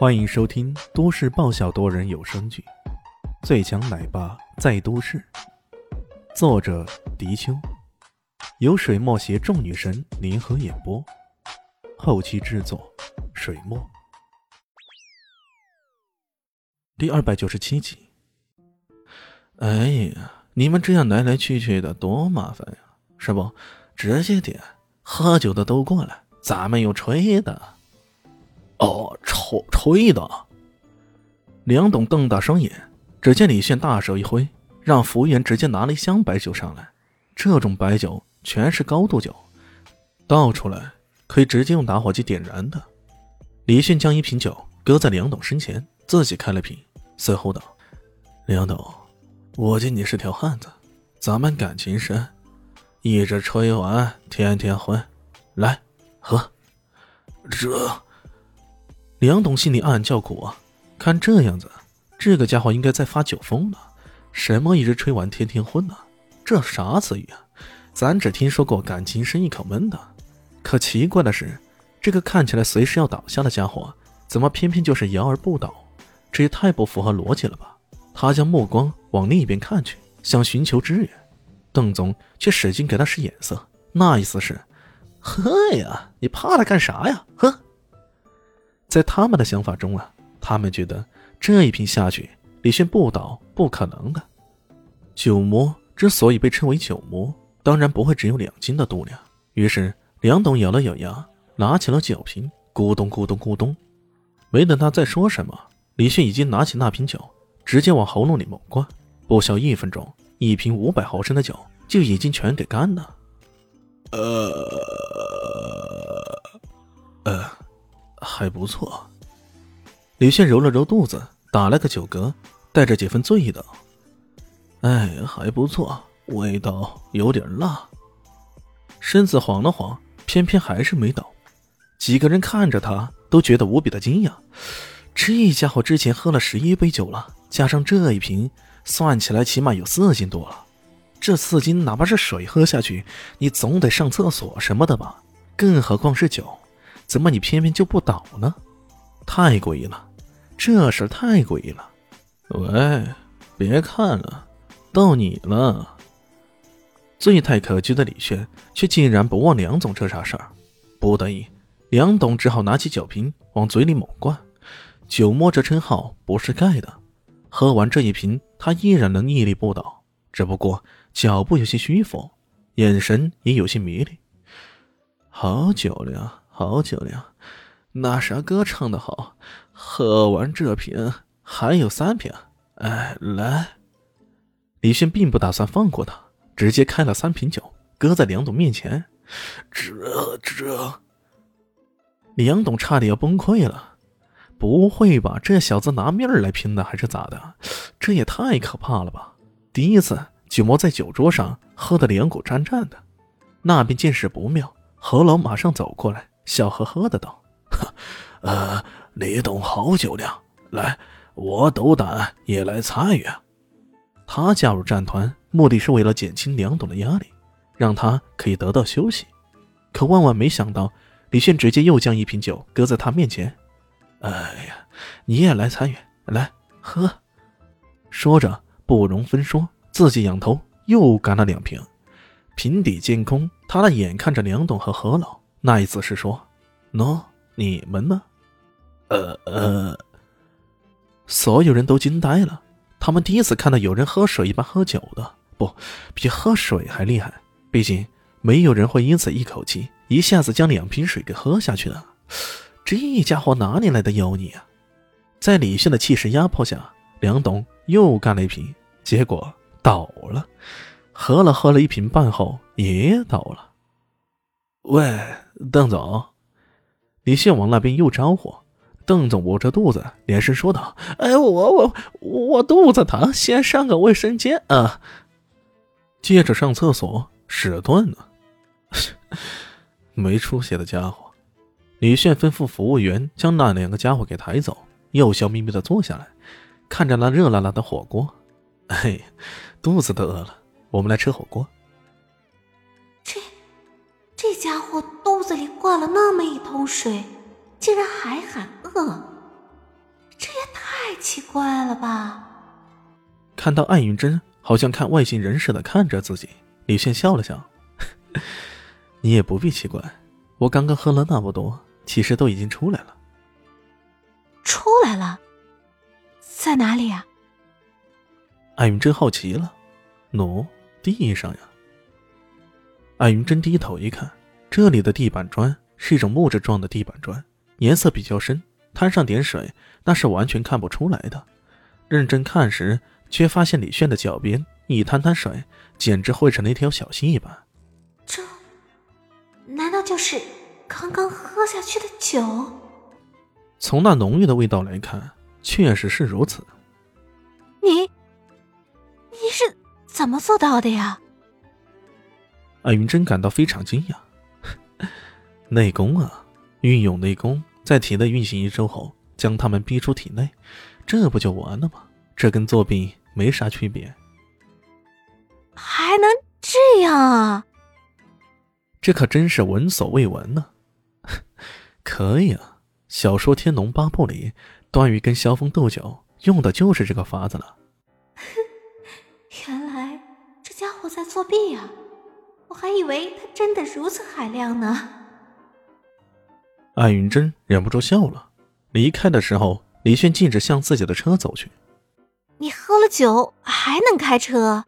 欢迎收听都市爆笑多人有声剧《最强奶爸在都市》，作者：迪秋，由水墨携众女神联合演播，后期制作：水墨。第二百九十七集。哎呀，你们这样来来去去的多麻烦呀！是不，直接点，喝酒的都过来，咱们有吹的。哦，吹吹的。梁董瞪大双眼，只见李炫大手一挥，让服务员直接拿了一箱白酒上来。这种白酒全是高度酒，倒出来可以直接用打火机点燃的。李迅将一瓶酒搁在梁董身前，自己开了瓶，随后道：“梁董，我见你是条汉子，咱们感情深，一直吹完，天天混，来喝。”这。梁董心里暗暗叫苦啊！看这样子，这个家伙应该在发酒疯了。什么一直吹完天天昏呢？这啥词语啊？咱只听说过感情深一口闷的。可奇怪的是，这个看起来随时要倒下的家伙，怎么偏偏就是摇而不倒？这也太不符合逻辑了吧！他将目光往另一边看去，想寻求支援，邓总却使劲给他使眼色，那意思是：喝呀，你怕他干啥呀？喝！在他们的想法中啊，他们觉得这一瓶下去，李炫不倒不可能的。酒魔之所以被称为酒魔，当然不会只有两斤的度量。于是梁董咬了咬牙，拿起了酒瓶，咕咚咕咚咕咚。没等他再说什么，李炫已经拿起那瓶酒，直接往喉咙里猛灌。不消一分钟，一瓶五百毫升的酒就已经全给干了。呃，呃。还不错，李炫揉了揉肚子，打了个酒嗝，带着几分醉意道：“哎，还不错，味道有点辣。”身子晃了晃，偏偏还是没倒。几个人看着他，都觉得无比的惊讶。这家伙之前喝了十一杯酒了，加上这一瓶，算起来起码有四斤多了。这四斤，哪怕是水喝下去，你总得上厕所什么的吧？更何况是酒。怎么你偏偏就不倒呢？太诡异了，这事太诡异了。喂，别看了，到你了。醉态可掬的李轩却竟然不忘梁总这茬事儿，不得已，梁董只好拿起酒瓶往嘴里猛灌。酒魔这称号不是盖的，喝完这一瓶，他依然能屹立不倒，只不过脚步有些虚浮，眼神也有些迷离。好酒量。好酒量，那啥歌唱的好，喝完这瓶还有三瓶。哎，来！李迅并不打算放过他，直接开了三瓶酒，搁在梁董面前。这这，梁董差点要崩溃了。不会吧？这小子拿命来拼的还是咋的？这也太可怕了吧！第一次酒魔在酒桌上喝得两股战战的，那边见势不妙，何老马上走过来。笑呵呵的道：“呃，李董好酒量，来，我斗胆也来参与。”他加入战团，目的是为了减轻梁董的压力，让他可以得到休息。可万万没想到，李炫直接又将一瓶酒搁在他面前。“哎呀，你也来参与，来喝。”说着不容分说，自己仰头又干了两瓶。瓶底见空，他的眼看着梁董和何老。那意思是说，喏，你们呢？呃呃，所有人都惊呆了。他们第一次看到有人喝水一般喝酒的，不比喝水还厉害。毕竟没有人会因此一口气一下子将两瓶水给喝下去的。这家伙哪里来的妖孽啊？在李迅的气势压迫下，梁董又干了一瓶，结果倒了。喝了喝了一瓶半后也倒了。喂，邓总，李现往那边又招呼。邓总捂着肚子，连声说道：“哎，我我我肚子疼，先上个卫生间啊。”接着上厕所，屎断了。没出息的家伙！李炫吩咐服务员将那两个家伙给抬走，又笑眯眯的坐下来，看着那热辣辣的火锅。哎，肚子都饿了，我们来吃火锅。这家伙肚子里灌了那么一桶水，竟然还喊饿！这也太奇怪了吧？看到艾云珍好像看外星人似的看着自己，李炫笑了笑：“ 你也不必奇怪，我刚刚喝了那么多，其实都已经出来了。”出来了，在哪里啊？艾云珍好奇了：“喏，地上呀。”艾云珍低头一看，这里的地板砖是一种木质状的地板砖，颜色比较深，摊上点水，那是完全看不出来的。认真看时，却发现李炫的脚边一滩滩水，简直汇成了一条小溪一般。这，难道就是刚刚喝下去的酒？从那浓郁的味道来看，确实是如此。你，你是怎么做到的呀？艾云真感到非常惊讶，内功啊，运用内功在体内运行一周后，将他们逼出体内，这不就完了吗？这跟作弊没啥区别。还能这样啊？这可真是闻所未闻呢！可以啊，小说《天龙八部》里，段誉跟萧峰斗酒用的就是这个法子了。原来这家伙在作弊啊！我还以为他真的如此海量呢。艾云珍忍不住笑了。离开的时候，李炫径直向自己的车走去。你喝了酒还能开车？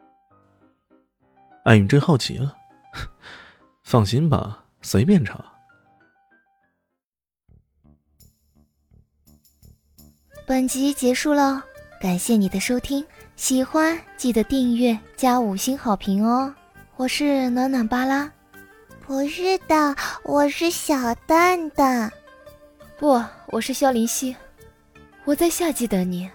艾云珍好奇了。放心吧，随便查。本集结束了，感谢你的收听，喜欢记得订阅加五星好评哦。我是暖暖巴拉，不是的，我是小蛋蛋，不，我是萧林希，我在夏季等你。